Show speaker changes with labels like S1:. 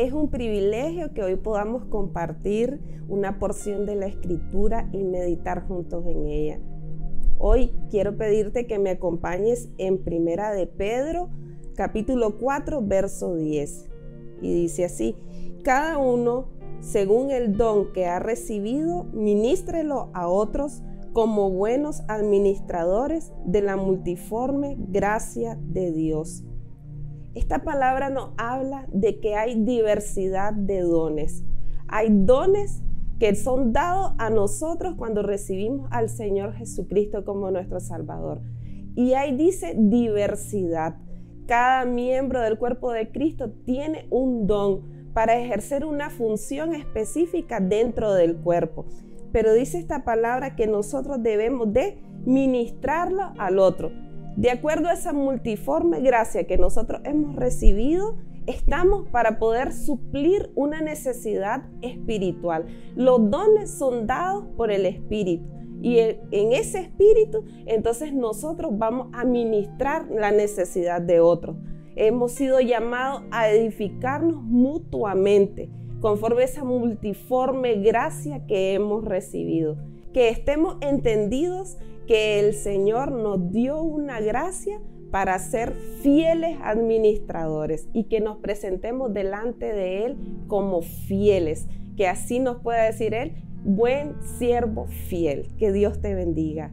S1: Es un privilegio que hoy podamos compartir una porción de la escritura y meditar juntos en ella. Hoy quiero pedirte que me acompañes en Primera de Pedro, capítulo 4, verso 10. Y dice así, cada uno, según el don que ha recibido, ministrelo a otros como buenos administradores de la multiforme gracia de Dios. Esta palabra nos habla de que hay diversidad de dones. Hay dones que son dados a nosotros cuando recibimos al Señor Jesucristo como nuestro Salvador. Y ahí dice diversidad. Cada miembro del cuerpo de Cristo tiene un don para ejercer una función específica dentro del cuerpo pero dice esta palabra que nosotros debemos de ministrarlo al otro. De acuerdo a esa multiforme gracia que nosotros hemos recibido, estamos para poder suplir una necesidad espiritual. Los dones son dados por el Espíritu. Y en ese espíritu, entonces nosotros vamos a ministrar la necesidad de otros. Hemos sido llamados a edificarnos mutuamente conforme a esa multiforme gracia que hemos recibido. Que estemos entendidos que el Señor nos dio una gracia para ser fieles administradores y que nos presentemos delante de Él como fieles, que así nos pueda decir Él, buen siervo fiel. Que Dios te bendiga.